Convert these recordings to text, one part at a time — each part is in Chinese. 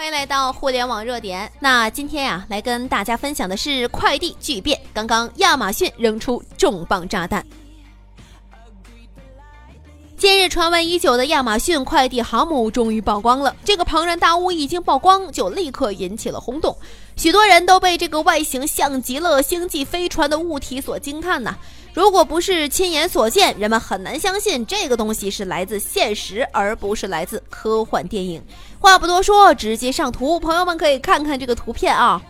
欢迎来到互联网热点。那今天呀，来跟大家分享的是快递巨变。刚刚亚马逊扔出重磅炸弹。近日传闻已久的亚马逊快递航母终于曝光了。这个庞然大物一经曝光，就立刻引起了轰动，许多人都被这个外形像极了星际飞船的物体所惊叹呐。如果不是亲眼所见，人们很难相信这个东西是来自现实，而不是来自科幻电影。话不多说，直接上图，朋友们可以看看这个图片啊，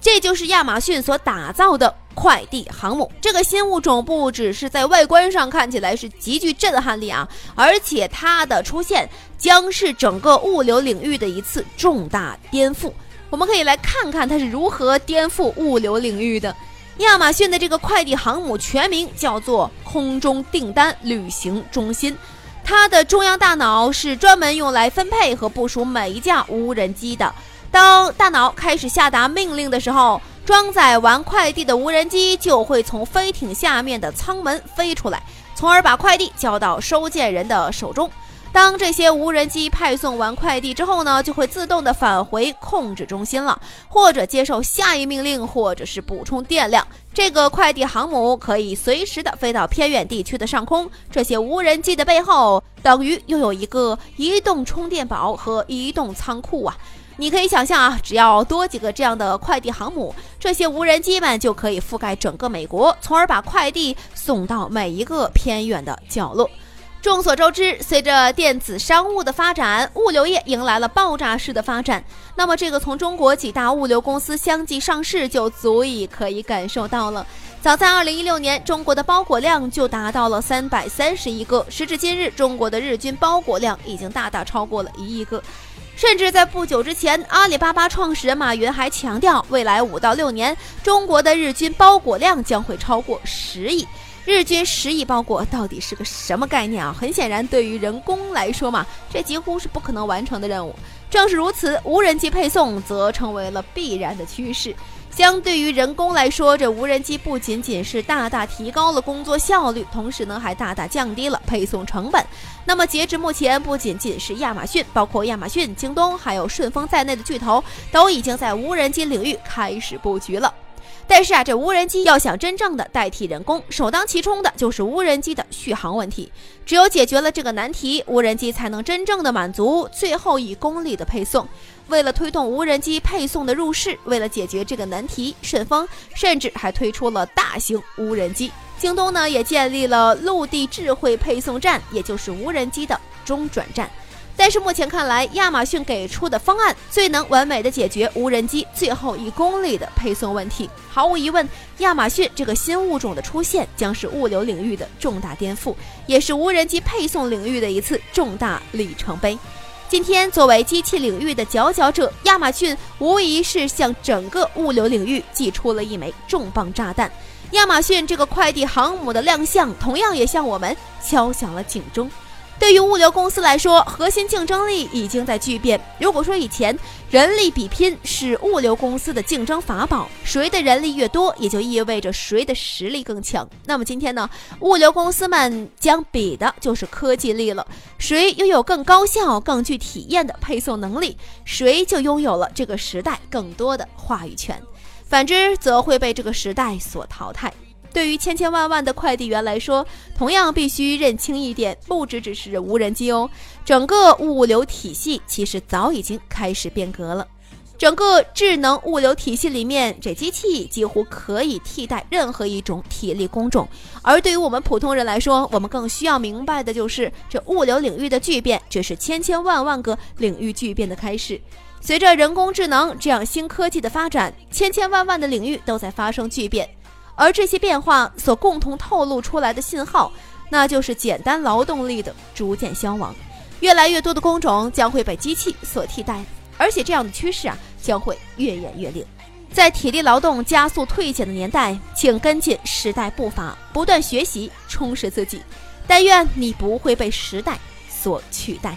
这就是亚马逊所打造的快递航母。这个新物种不只是在外观上看起来是极具震撼力啊，而且它的出现将是整个物流领域的一次重大颠覆。我们可以来看看它是如何颠覆物流领域的。亚马逊的这个快递航母全名叫做空中订单旅行中心，它的中央大脑是专门用来分配和部署每一架无人机的。当大脑开始下达命令的时候，装载完快递的无人机就会从飞艇下面的舱门飞出来，从而把快递交到收件人的手中。当这些无人机派送完快递之后呢，就会自动的返回控制中心了，或者接受下一命令，或者是补充电量。这个快递航母可以随时的飞到偏远地区的上空。这些无人机的背后，等于拥有一个移动充电宝和移动仓库啊！你可以想象啊，只要多几个这样的快递航母，这些无人机们就可以覆盖整个美国，从而把快递送到每一个偏远的角落。众所周知，随着电子商务的发展，物流业迎来了爆炸式的发展。那么，这个从中国几大物流公司相继上市，就足以可以感受到了。早在2016年，中国的包裹量就达到了330亿个，时至今日，中国的日均包裹量已经大大超过了一亿个。甚至在不久之前，阿里巴巴创始人马云还强调，未来五到六年，中国的日均包裹量将会超过十亿。日均十亿包裹到底是个什么概念啊？很显然，对于人工来说嘛，这几乎是不可能完成的任务。正是如此，无人机配送则成为了必然的趋势。相对于人工来说，这无人机不仅仅是大大提高了工作效率，同时呢，还大大降低了配送成本。那么，截至目前，不仅仅是亚马逊，包括亚马逊、京东还有顺丰在内的巨头，都已经在无人机领域开始布局了。但是啊，这无人机要想真正的代替人工，首当其冲的就是无人机的续航问题。只有解决了这个难题，无人机才能真正的满足最后一公里的配送。为了推动无人机配送的入市，为了解决这个难题，顺丰甚至还推出了大型无人机。京东呢，也建立了陆地智慧配送站，也就是无人机的中转站。但是目前看来，亚马逊给出的方案最能完美的解决无人机最后一公里的配送问题。毫无疑问，亚马逊这个新物种的出现将是物流领域的重大颠覆，也是无人机配送领域的一次重大里程碑。今天，作为机器领域的佼佼者，亚马逊无疑是向整个物流领域寄出了一枚重磅炸弹。亚马逊这个快递航母的亮相，同样也向我们敲响了警钟。对于物流公司来说，核心竞争力已经在巨变。如果说以前人力比拼是物流公司的竞争法宝，谁的人力越多，也就意味着谁的实力更强。那么今天呢，物流公司们将比的就是科技力了。谁拥有更高效、更具体验的配送能力，谁就拥有了这个时代更多的话语权。反之，则会被这个时代所淘汰。对于千千万万的快递员来说，同样必须认清一点，不只只是无人机哦，整个物流体系其实早已经开始变革了。整个智能物流体系里面，这机器几乎可以替代任何一种体力工种。而对于我们普通人来说，我们更需要明白的就是，这物流领域的巨变，这是千千万万个领域巨变的开始。随着人工智能这样新科技的发展，千千万万的领域都在发生巨变。而这些变化所共同透露出来的信号，那就是简单劳动力的逐渐消亡，越来越多的工种将会被机器所替代，而且这样的趋势啊将会越演越烈。在体力劳动加速退减的年代，请跟进时代步伐，不断学习，充实自己。但愿你不会被时代所取代。